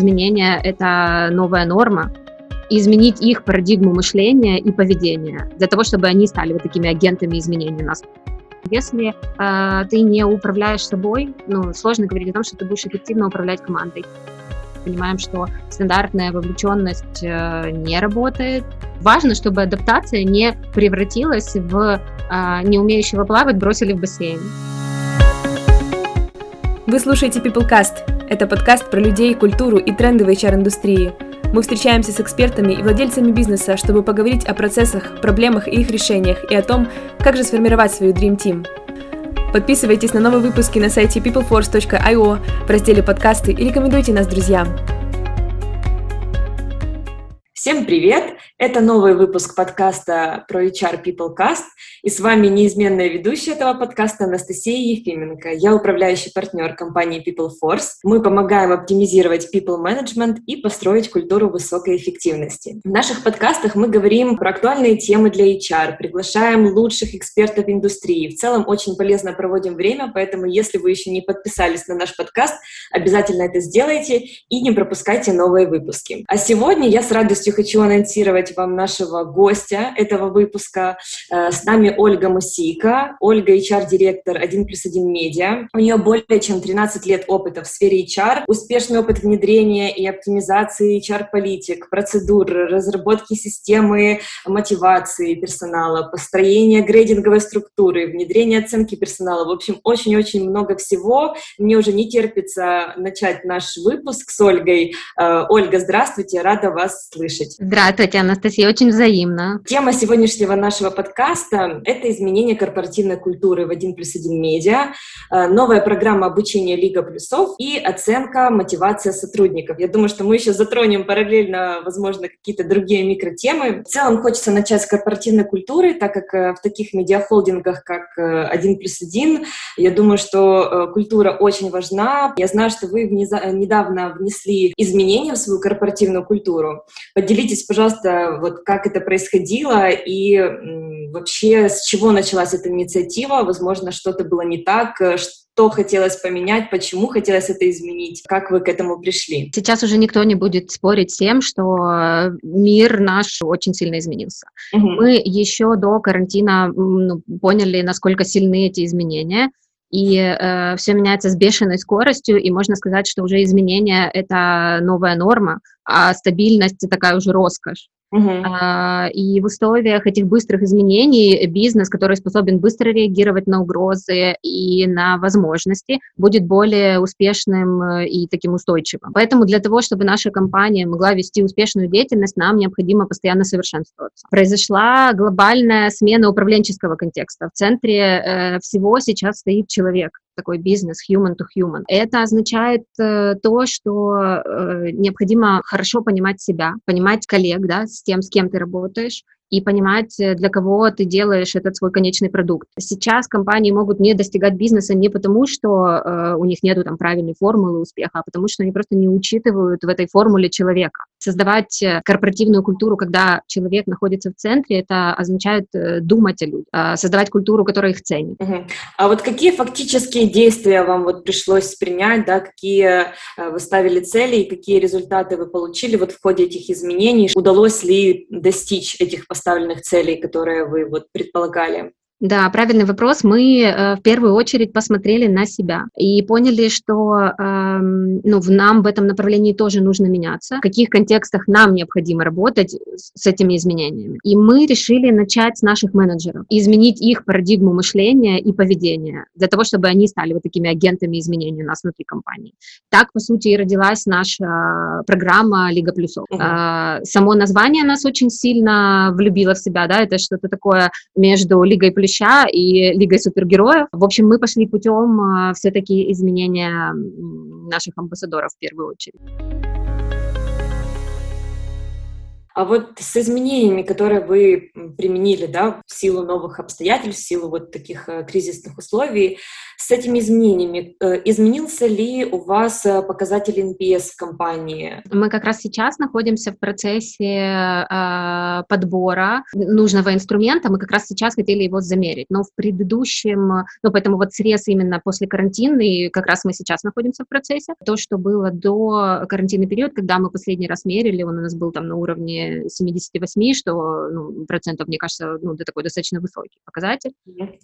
Изменения — это новая норма, изменить их парадигму мышления и поведения, для того, чтобы они стали вот такими агентами изменений нас. Если э, ты не управляешь собой, ну, сложно говорить о том, что ты будешь эффективно управлять командой. Понимаем, что стандартная вовлеченность э, не работает. Важно, чтобы адаптация не превратилась в э, не умеющего плавать бросили в бассейн. Вы слушаете PeopleCast. Это подкаст про людей, культуру и тренды в HR-индустрии – мы встречаемся с экспертами и владельцами бизнеса, чтобы поговорить о процессах, проблемах и их решениях и о том, как же сформировать свою Dream Team. Подписывайтесь на новые выпуски на сайте peopleforce.io в разделе подкасты и рекомендуйте нас друзьям. Всем привет! Это новый выпуск подкаста про HR People Cast, и с вами неизменная ведущая этого подкаста Анастасия Ефименко. Я управляющий партнер компании People Force. Мы помогаем оптимизировать people management и построить культуру высокой эффективности. В наших подкастах мы говорим про актуальные темы для HR, приглашаем лучших экспертов индустрии. В целом очень полезно проводим время, поэтому если вы еще не подписались на наш подкаст, обязательно это сделайте и не пропускайте новые выпуски. А сегодня я с радостью радостью хочу анонсировать вам нашего гостя этого выпуска. Э, с нами Ольга Мусика. Ольга HR-директор 1 плюс 1 медиа. У нее более чем 13 лет опыта в сфере HR, успешный опыт внедрения и оптимизации HR-политик, процедур, разработки системы мотивации персонала, построения грейдинговой структуры, внедрения оценки персонала. В общем, очень-очень много всего. Мне уже не терпится начать наш выпуск с Ольгой. Э, Ольга, здравствуйте, рада вас слышать слышать. Здравствуйте, Анастасия, очень взаимно. Тема сегодняшнего нашего подкаста — это изменение корпоративной культуры в 1 плюс 1 медиа, э, новая программа обучения Лига плюсов и оценка, мотивация сотрудников. Я думаю, что мы еще затронем параллельно, возможно, какие-то другие микротемы. В целом хочется начать с корпоративной культуры, так как э, в таких медиахолдингах, как 1 э, плюс 1, я думаю, что культура очень важна. Я знаю, что вы недавно внесли изменения в свою корпоративную культуру. Поделитесь, пожалуйста, вот как это происходило и вообще с чего началась эта инициатива? Возможно, что-то было не так, э, что хотелось поменять, почему хотелось это изменить, как вы к этому пришли? Сейчас уже никто не будет спорить с тем, что мир наш очень сильно изменился. Угу. Мы еще до карантина ну, поняли, насколько сильны эти изменения и э, все меняется с бешеной скоростью, и можно сказать, что уже изменения — это новая норма, а стабильность — такая уже роскошь. Uh-huh. А, и в условиях этих быстрых изменений бизнес, который способен быстро реагировать на угрозы и на возможности, будет более успешным э, и таким устойчивым. Поэтому для того, чтобы наша компания могла вести успешную деятельность, нам необходимо постоянно совершенствоваться. Произошла глобальная смена управленческого контекста. В центре э, всего сейчас стоит человек такой бизнес human to human. Это означает э, то, что э, необходимо хорошо понимать себя, понимать коллег, да, с тем, с кем ты работаешь, и понимать, э, для кого ты делаешь этот свой конечный продукт. Сейчас компании могут не достигать бизнеса не потому, что э, у них нету там правильной формулы успеха, а потому что они просто не учитывают в этой формуле человека. Создавать э, корпоративную культуру, когда человек находится в центре, это означает э, думать о людях, э, создавать культуру, которая их ценит. Угу. А вот какие фактические действия вам вот пришлось принять, да, какие вы ставили цели и какие результаты вы получили вот в ходе этих изменений? Удалось ли достичь этих поставленных целей, которые вы вот предполагали? Да, правильный вопрос. Мы э, в первую очередь посмотрели на себя и поняли, что э, ну, в нам в этом направлении тоже нужно меняться, в каких контекстах нам необходимо работать с этими изменениями. И мы решили начать с наших менеджеров, изменить их парадигму мышления и поведения, для того, чтобы они стали вот такими агентами изменений у нас внутри компании. Так, по сути, и родилась наша программа Лига плюсов. Э, само название нас очень сильно влюбило в себя, да, это что-то такое между Лигой плюсов Плюща и Лигой супергероев. В общем, мы пошли путем а, все-таки изменения наших амбассадоров в первую очередь. А вот с изменениями, которые вы применили, да, в силу новых обстоятельств, в силу вот таких э, кризисных условий, с этими изменениями э, изменился ли у вас э, показатель NPS в компании? Мы как раз сейчас находимся в процессе э, подбора нужного инструмента. Мы как раз сейчас хотели его замерить, но в предыдущем, ну поэтому вот срез именно после карантина, и как раз мы сейчас находимся в процессе. То, что было до карантинный период, когда мы последний раз мерили, он у нас был там на уровне 78, что ну, процентов, мне кажется, ну, это такой достаточно высокий показатель.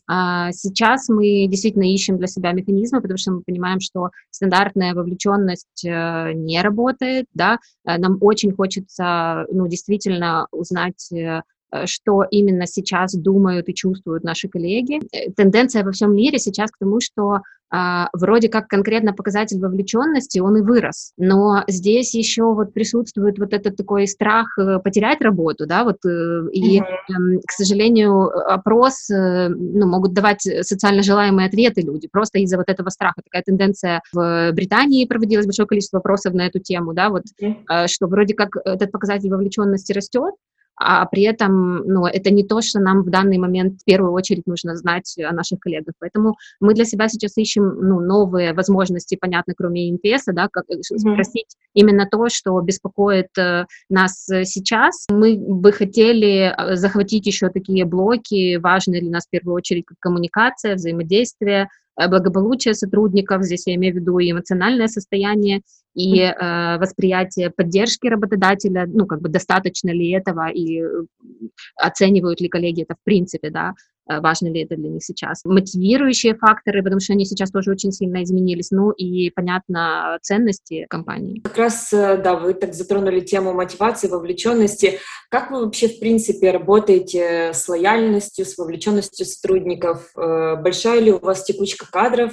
А сейчас мы действительно ищем для себя механизмы, потому что мы понимаем, что стандартная вовлеченность э, не работает, да, э, нам очень хочется, ну, действительно узнать Э, что именно сейчас думают и чувствуют наши коллеги. Э, тенденция во всем мире сейчас к тому, что а, вроде как конкретно показатель вовлеченности, он и вырос, но здесь еще вот присутствует вот этот такой страх э, потерять работу, да, вот, и, mm-hmm. к сожалению, опрос, ну, могут давать социально желаемые ответы люди, просто из-за вот этого страха. Такая тенденция в Британии проводилось большое количество вопросов на эту тему, да, вот, mm-hmm. что вроде как этот показатель вовлеченности растет, а при этом ну, это не то, что нам в данный момент в первую очередь нужно знать о наших коллегах. Поэтому мы для себя сейчас ищем ну, новые возможности, понятно, кроме NPS, да, как mm-hmm. спросить именно то, что беспокоит э, нас сейчас. Мы бы хотели э, захватить еще такие блоки, важные для нас в первую очередь, как коммуникация, взаимодействие, Э, благополучие сотрудников, здесь я имею в виду и эмоциональное состояние, и э, восприятие поддержки работодателя, ну, как бы достаточно ли этого, и э, оценивают ли коллеги это в принципе, да, Э, важно ли это для них сейчас. Мотивирующие факторы, потому что они сейчас тоже очень сильно изменились, ну и, понятно, ценности компании. Как раз, э, да, вы так затронули тему мотивации, вовлеченности. Как вы вообще, в принципе, работаете с лояльностью, с вовлеченностью сотрудников? Большая ли у вас текучка кадров?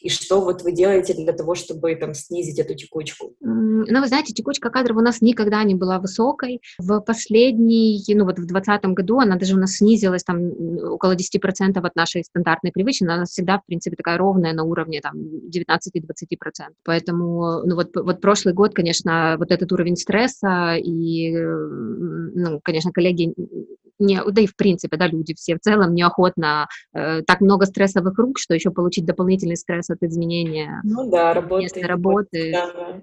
И что вот вы делаете для того, чтобы там снизить эту текучку? Ну, вы знаете, текучка кадров у нас никогда не была высокой. В последний, ну вот в 2020 году она даже у нас снизилась там около 10% от нашей стандартной привычной, она всегда, в принципе, такая ровная на уровне там 19-20%. Поэтому, ну вот, вот прошлый год, конечно, вот этот уровень стресса и, ну, конечно, коллеги не, да и в принципе, да, люди все в целом неохотно, э, так много стрессовых рук, что еще получить дополнительный стресс от изменения ну, да, работы, места работы. Да, да,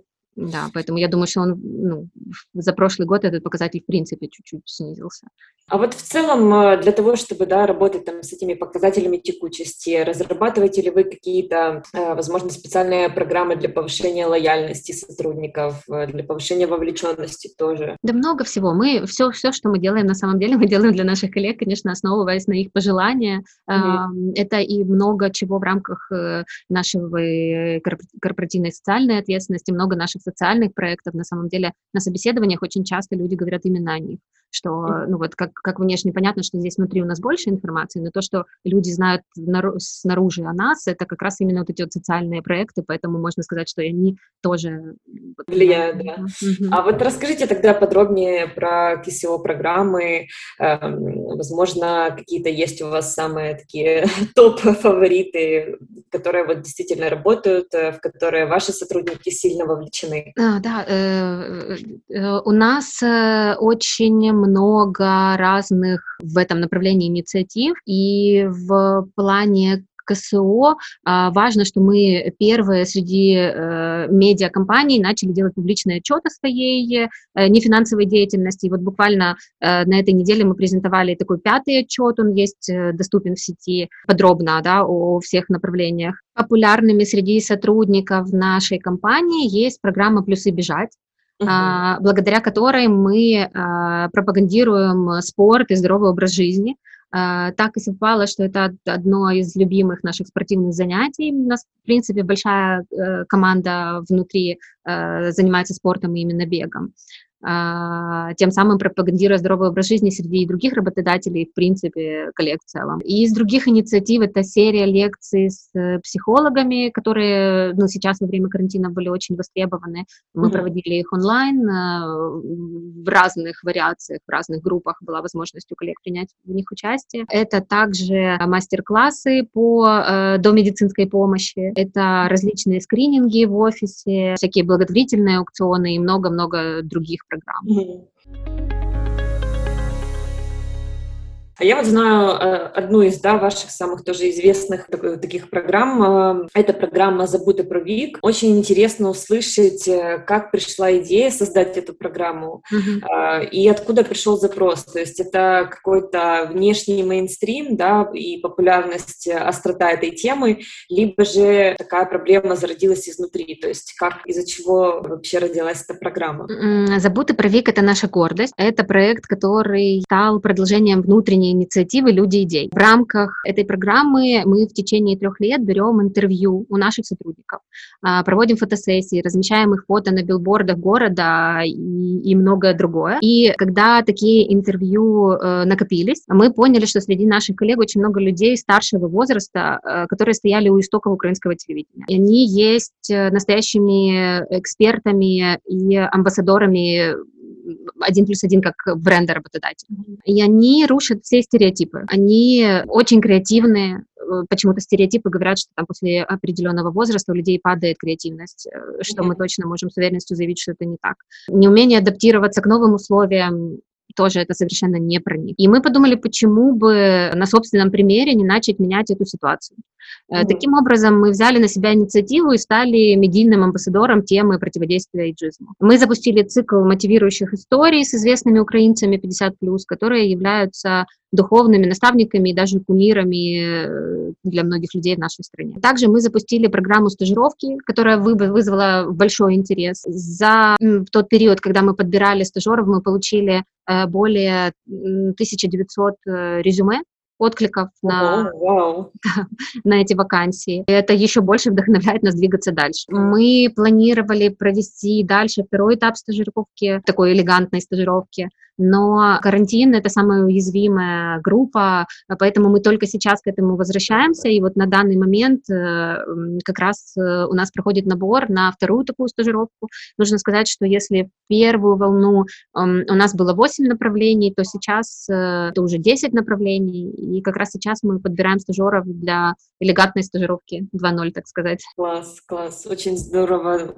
поэтому я думаю, что он ну, за прошлый год этот показатель в принципе чуть-чуть снизился. А вот в целом э, для того, чтобы да, работать там, с этими показателями текучести, разрабатываете ли вы какие-то, э, возможно, специальные программы для повышения лояльности сотрудников, э, для повышения вовлеченности тоже? Да много всего. Мы все, все, что мы делаем, на самом деле мы делаем для наших коллег, конечно, основываясь на их пожелания. Mm-hmm. Это и много чего в рамках нашего корпоративной социальной ответственности, много наших социальных проектов. На самом деле на собеседованиях очень часто люди говорят именно о них, что, ну вот, как, как внешне понятно, что здесь внутри у нас больше информации, но то, что люди знают снаружи о нас, это как раз именно вот эти вот социальные проекты, поэтому можно сказать, что и они тоже влияют, да. А вот расскажите тогда подробнее про КСО-программы, эм, возможно, какие-то есть у вас самые такие топ-фавориты, которые вот действительно работают, э, в которые ваши сотрудники сильно вовлечены? А, да, э, э, у нас э, очень много разных в этом направлении инициатив, и в плане КСО а, важно, что мы первые среди э, медиакомпаний начали делать публичный отчет о своей э, нефинансовой деятельности. И вот буквально э, на этой неделе мы презентовали такой пятый отчет, он есть доступен в сети подробно да, о всех направлениях. Популярными среди сотрудников нашей компании есть программа «Плюсы бежать», Uh-huh. благодаря которой мы а, пропагандируем спорт и здоровый образ жизни. А, так и совпало, что это одно из любимых наших спортивных занятий. У нас, в принципе, большая э, команда внутри э, занимается спортом и именно бегом. А, тем самым пропагандируя здоровый образ жизни среди других работодателей, в принципе, коллег в целом. И из других инициатив это серия лекций с э, психологами, которые ну, сейчас во время карантина были очень востребованы. Мы mm-hmm. проводили их онлайн э, в разных вариациях, в разных группах была возможность у коллег принять в них участие. Это также мастер-классы по э, домедицинской помощи, это различные скрининги в офисе, всякие благотворительные аукционы и много-много других программ. А я вот знаю э, одну из да, ваших самых тоже известных таких программ. Э, это программа «Забудь про ВИК». Очень интересно услышать, э, как пришла идея создать эту программу mm-hmm. и откуда пришел запрос. То есть это какой-то внешний мейнстрим да, и популярность, острота этой темы, либо же такая проблема зародилась изнутри. То есть как, из-за чего вообще родилась эта программа? «Забудь про ВИК» — это наша гордость. Это проект, который стал продолжением внутренней инициативы «Люди идей». В рамках этой программы мы в течение трех лет берем интервью у наших сотрудников, а, проводим фотосессии, размещаем их фото на билбордах города и, и многое другое. И когда такие интервью э, накопились, мы поняли, что среди наших коллег очень много людей старшего возраста, э, которые стояли у истоков украинского телевидения. И они есть э, настоящими экспертами и амбассадорами один плюс один как бренда работодателя. И они рушат все стереотипы. Они очень креативные, э, почему-то стереотипы говорят, что там после определенного возраста у людей падает креативность, э, что мы точно можем с уверенностью заявить, что это не так. Неумение адаптироваться к новым условиям, тоже это совершенно не про них. И мы подумали, почему бы на собственном примере не начать менять эту ситуацию. Mm-hmm. Таким образом, мы взяли на себя инициативу и стали медийным амбассадором темы противодействия эйджизму. Мы запустили цикл мотивирующих историй с известными украинцами 50+, которые являются духовными наставниками и даже кумирами э, для многих людей в нашей стране. Также мы запустили программу стажировки, которая вызвала большой интерес. За тот период, когда мы подбирали стажеров, мы получили э, более 1900 э, резюме откликов на, wow. на эти вакансии. Это еще больше вдохновляет нас двигаться дальше. Мы планировали провести дальше второй этап стажировки, такой элегантной стажировки, но карантин — это самая уязвимая группа, поэтому мы только сейчас к этому возвращаемся, и вот на данный момент э, как раз э, у нас проходит набор на вторую такую стажировку. Нужно сказать, что если первую волну эм, у нас было 8 направлений, то сейчас э, это уже 10 направлений, и как раз сейчас мы подбираем стажеров для элегантной стажировки 2.0, так сказать. Класс, класс, очень здорово.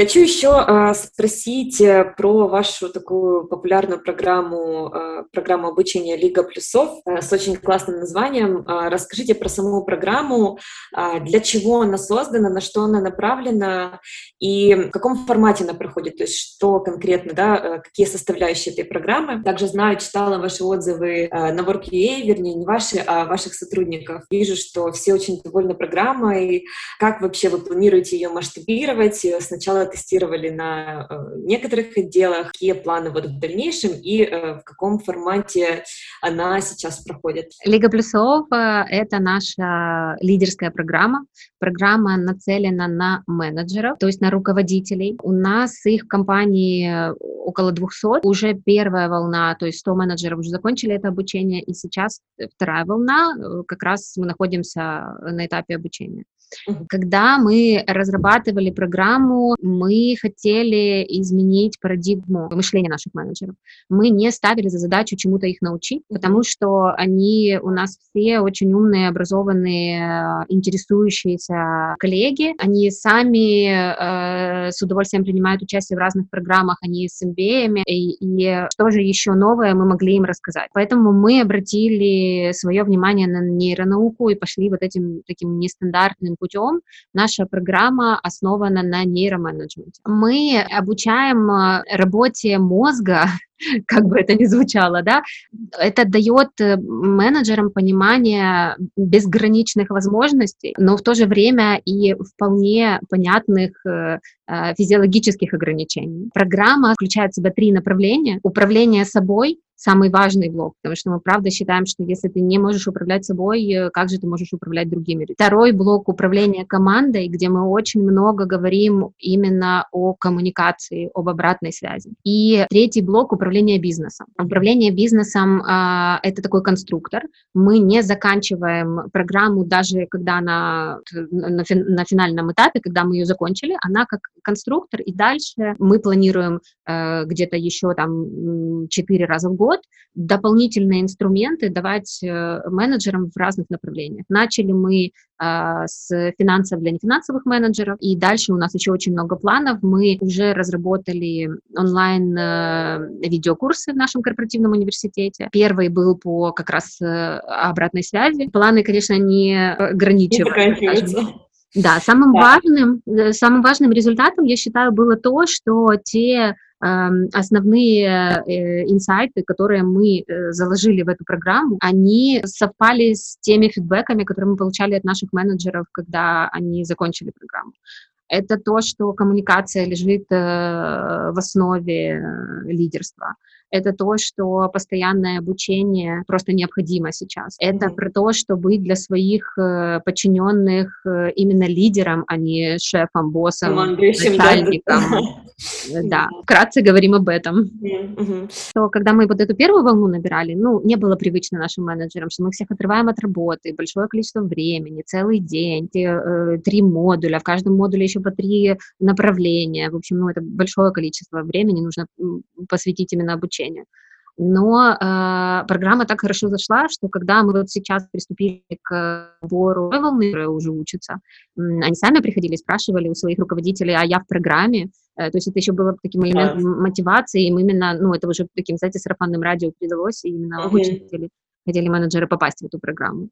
Хочу еще э, спросить э, про вашу такую популярную программу, э, программу обучения Лига плюсов э, с очень классным названием. Э, расскажите про саму программу, э, для чего она создана, на что она направлена и в каком формате она проходит, то есть что конкретно, да, какие составляющие этой программы. Также знаю, читала ваши отзывы на Work.ua, вернее, не ваши, а ваших сотрудников. Вижу, что все очень довольны программой. Как вообще вы планируете ее масштабировать? Сначала тестировали на э, некоторых отделах, какие планы вот в дальнейшем и э, в каком формате она сейчас проходит? Лига плюсов э, — это наша лидерская программа. Программа нацелена на менеджеров, то есть на руководителей. У нас их в компании около 200. Уже первая волна, то есть 100 менеджеров уже закончили это обучение, и сейчас вторая волна, как раз мы находимся на этапе обучения. Когда мы разрабатывали программу, мы хотели изменить парадигму мышления наших менеджеров. Мы не ставили за задачу чему-то их научить, потому что они у нас все очень умные, образованные, интересующиеся коллеги. Они сами э, с удовольствием принимают участие в разных программах, они с MBA, и, и что же еще новое мы могли им рассказать. Поэтому мы обратили свое внимание на нейронауку и пошли вот этим таким нестандартным путем. Наша программа основана на нейроменеджменте. Мы обучаем э, работе мозга как бы это ни звучало, да, это дает э, менеджерам понимание безграничных возможностей, но в то же время и вполне понятных э, физиологических ограничений. Программа включает в себя три направления. Управление собой, самый важный блок, потому что мы правда считаем, что если ты не можешь управлять собой, э, как же ты можешь управлять другими? Второй блок управления командой, где мы очень много говорим именно о коммуникации, об обратной связи. И третий блок управления бизнесом. Управление бизнесом э, это такой конструктор. Мы не заканчиваем программу даже когда она на, фин, на финальном этапе, когда мы ее закончили, она как конструктор, и дальше мы планируем э, где-то еще там четыре раза в год год дополнительные инструменты давать э, менеджерам в разных направлениях. Начали мы а, с финансов для нефинансовых менеджеров, и дальше у нас еще очень много планов. Мы уже разработали онлайн э, видеокурсы в нашем корпоративном университете. Первый был по как раз э, обратной связи. Планы, конечно, не ограничиваются. Да, самым да. важным, самым важным результатом, я считаю, было то, что те Эм, основные э, инсайты, которые мы э, заложили в эту программу, они совпали с теми фидбэками, которые мы получали от наших менеджеров, когда они закончили программу. Это то, что коммуникация лежит э, в основе лидерства это то, что постоянное обучение просто необходимо сейчас. Это mm-hmm. про то, что быть для своих э, подчиненных э, именно лидером, а не шефом, боссом, начальником. Да, вкратце говорим об этом. Mm-hmm. То, когда мы вот эту первую волну набирали, ну, не было привычно нашим менеджерам, что мы всех отрываем от работы, большое количество времени, целый день, те, э, три модуля, в каждом модуле еще по три направления. В общем, ну, это большое количество времени нужно посвятить именно обучению. Но э, программа так хорошо зашла, что когда мы вот сейчас приступили к сбору волны, которые уже учатся, они сами приходили спрашивали у своих руководителей, а я в программе. Э, то есть это еще было таким элементом yeah. мотивации, им именно, ну, это уже таким, знаете, сарафанным радио передалось, и именно uh-huh. очень хотели, хотели менеджеры попасть в эту программу.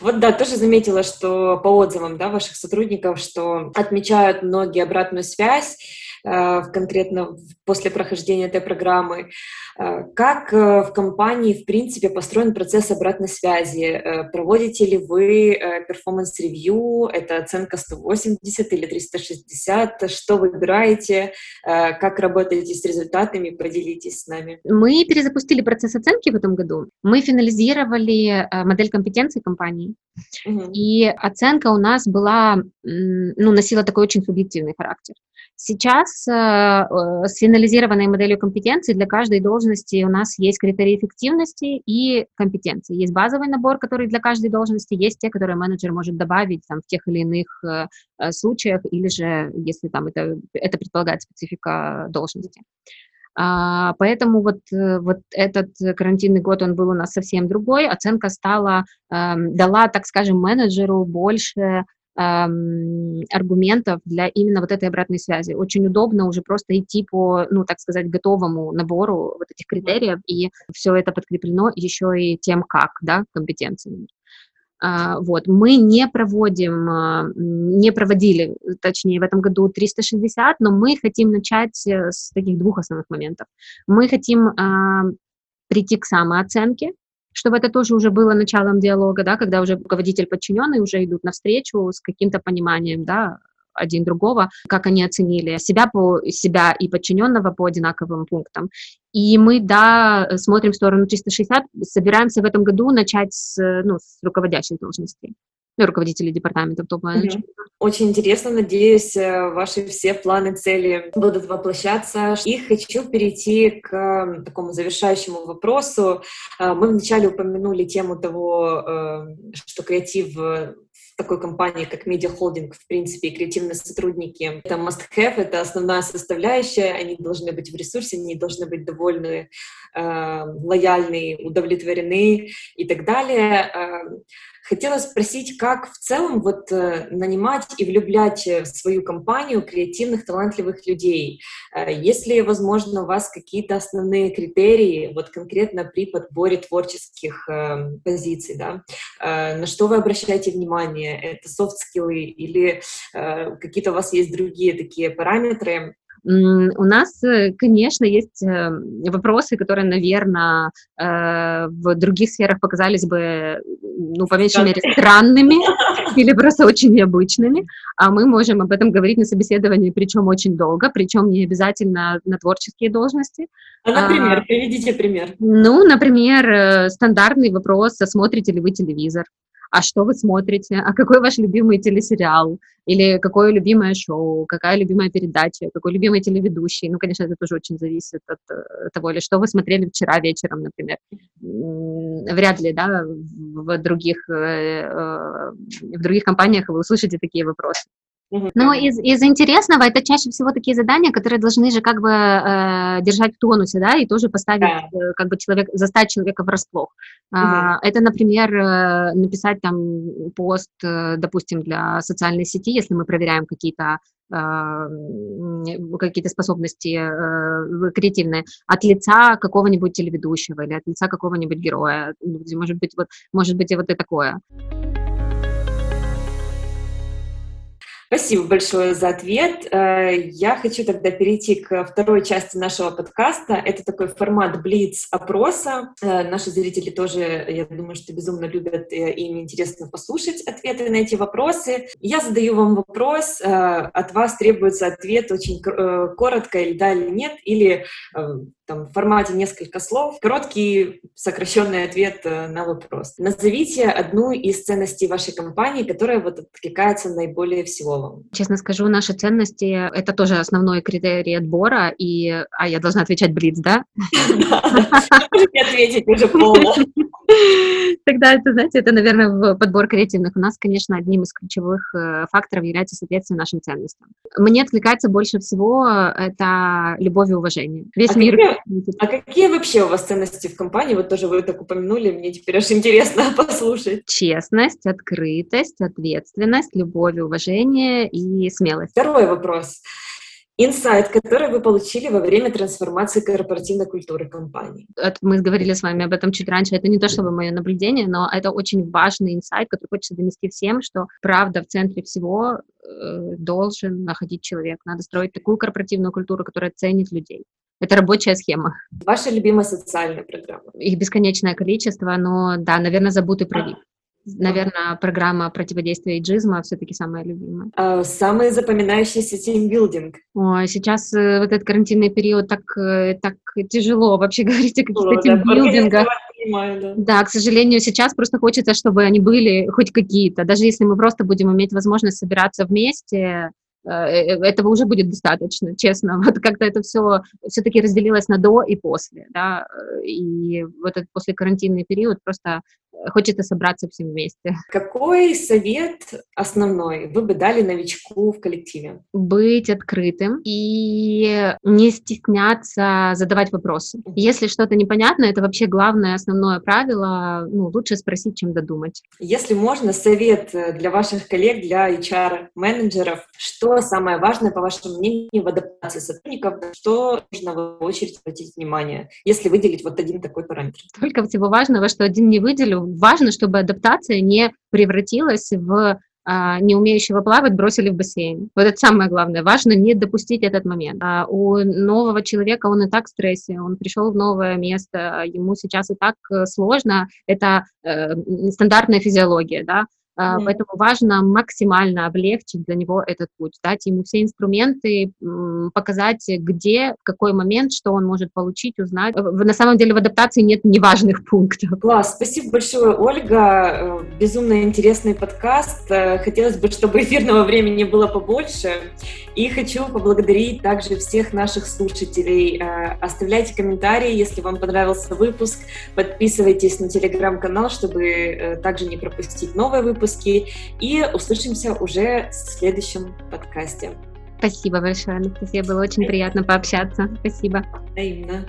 Вот да, тоже заметила, что по отзывам да, ваших сотрудников, что отмечают многие обратную связь, конкретно после прохождения этой программы. Э, как э, в компании, в принципе, построен процесс обратной связи? Проводите ли вы performance review? Это оценка 180 или 360? Что выбираете? Как работаете с результатами? Поделитесь с нами. Мы перезапустили процесс оценки в этом году. Мы финализировали модель компетенций компании. Угу. И оценка у нас была, ну, носила такой очень субъективный характер. Сейчас э, э, с финализированной моделью компетенций для каждой должности у нас есть критерии эффективности и компетенции. Есть базовый набор, который для каждой должности, есть те, которые менеджер может добавить там, в тех или иных э, э случаях, или же, если там это, это предполагает специфика должности. А, поэтому вот, э, вот этот карантинный год, он был у нас совсем другой. Оценка стала, э, дала, так скажем, менеджеру больше аргументов для именно вот этой обратной связи. Очень удобно уже просто идти по, ну, так сказать, готовому набору вот этих критериев, и все это подкреплено еще и тем, как, да, компетенциями. Uh, вот, мы не проводим, uh, не проводили, точнее, в этом году 360, но мы хотим начать э, с таких двух основных моментов. Мы хотим uh, прийти к самооценке, чтобы это тоже уже было началом диалога, да, когда уже руководитель подчиненный уже идут навстречу с каким-то пониманием, да, один другого, как они оценили себя, по, себя и подчиненного по одинаковым пунктам. И мы, да, смотрим в сторону 360, собираемся в этом году начать с, ну, с руководящих должностей ну, руководители департаментов топ-менеджмента. Очень интересно, надеюсь, э, ваши все планы, цели будут воплощаться. И хочу перейти к такому завершающему вопросу. Э, мы вначале упомянули тему того, э, что креатив такой компании, как Holding, в принципе, и креативные сотрудники, это must-have, это основная составляющая, они должны быть в ресурсе, они должны быть довольны, э, лояльны, удовлетворены и так далее. Хотела спросить, как в целом вот э, нанимать и влюблять в свою компанию креативных, талантливых людей? Э, есть ли, возможно, у вас какие-то основные критерии вот конкретно при подборе творческих э, позиций? Да? На что вы обращаете внимание? Это софт-скиллы или какие-то у вас есть другие такие параметры, у нас, э, конечно, есть э, вопросы, которые, наверное, э, в других сферах показались бы, ну, по меньшей мере, странными или просто очень необычными, а мы можем об этом говорить на собеседовании, причем очень долго, причем не обязательно на творческие должности. А, например, а, приведите пример. Ну, например, стандартный вопрос, смотрите ли вы телевизор? А что вы смотрите, а какой ваш любимый телесериал, или какое любимое шоу, какая любимая передача, какой любимый телеведущий. Ну, конечно, это тоже очень зависит от, э, того, или что вы смотрели вчера вечером, например. Вряд ли, да, в других, э, э, в других компаниях вы услышите такие вопросы. Но из, из интересного это чаще всего такие задания, которые должны же как бы э, держать в тонусе, да, и тоже поставить, да. э, как бы человек, заставить человека врасплох. Угу. Э, это, например, э, написать там пост, э, допустим, для социальной сети, если мы проверяем какие-то а, какие-то способности э, креативные от лица какого-нибудь телеведущего или от лица какого-нибудь героя. Может быть, вот, может быть, и вот и такое. Спасибо большое за ответ. Э, я хочу тогда перейти к второй части нашего подкаста. Это такой формат блиц-опроса. Э, наши зрители тоже, я думаю, что безумно любят, и им интересно послушать ответы на эти вопросы. Я задаю вам вопрос, э, от вас требуется ответ очень коротко, или да, или нет, или там, в формате несколько слов, короткий сокращенный ответ э, на вопрос. Назовите одну из ценностей вашей компании, которая вот откликается наиболее всего вам. Честно скажу, наши ценности — это тоже основной критерий отбора, и... А я должна отвечать Блиц, да? Да, ответить уже полно. Тогда это, знаете, это, наверное, в подбор креативных. У нас, конечно, одним из ключевых э, факторов является соответствие нашим ценностям. Мне откликается больше всего это любовь и уважение. Весь а мир... А какие вообще у вас ценности в компании? Вот тоже вы так упомянули, мне теперь аж интересно послушать. Честность, открытость, ответственность, любовь, уважение и смелость. Второй вопрос. Инсайт, который вы получили во время трансформации корпоративной культуры компании. Мы говорили с вами об этом чуть раньше. Это не то чтобы мое наблюдение, но это очень важный инсайт, который хочется донести всем, что правда в центре всего э, должен находить человек. Надо строить такую корпоративную культуру, которая ценит людей. Это рабочая схема. Ваша любимая социальная программа? Их бесконечное количество, но да, наверное, забудь про вид наверное, программа противодействия иджизма все-таки самая любимая. А, самый запоминающийся тимбилдинг? Ой, сейчас э, вот этот карантинный период так, э, так тяжело вообще говорить о каких-то тимбилдингах. Да. да, к сожалению, сейчас просто хочется, чтобы они были хоть какие-то. Даже если мы просто будем иметь возможность собираться вместе, этого уже будет достаточно, честно. Вот как-то это все все-таки разделилось на до и после, да, и вот этот после карантинный период просто хочется собраться всем вместе. Какой совет основной вы бы дали новичку в коллективе? Быть открытым и не стесняться задавать вопросы. Если что-то непонятно, это вообще главное, основное правило, ну, лучше спросить, чем додумать. Если можно, совет для ваших коллег, для HR-менеджеров, что самое важное, по вашему мнению, в адаптации сотрудников, что нужно в очередь обратить внимание, если выделить вот один такой параметр? Только всего важного, что один не выделю, важно, чтобы адаптация не превратилась в а, не умеющего плавать бросили в бассейн. Вот это самое главное. Важно не допустить этот момент. А у нового человека он и так в стрессе, он пришел в новое место, ему сейчас и так э, сложно. Это э, стандартная физиология, да. Mm-hmm. Поэтому важно максимально облегчить для него этот путь, дать ему все инструменты, показать, где, в какой момент, что он может получить, узнать. На самом деле в адаптации нет неважных пунктов. Класс, спасибо большое, Ольга. Э, безумно интересный подкаст. Э, хотелось бы, чтобы эфирного времени было побольше. И хочу поблагодарить также всех наших слушателей. Э, оставляйте комментарии, если вам понравился выпуск. Подписывайтесь на телеграм-канал, чтобы также не пропустить новые выпуски выпуске. И услышимся уже в следующем подкасте. Спасибо большое, Анастасия. Было очень приятно пообщаться. Спасибо. Взаимно.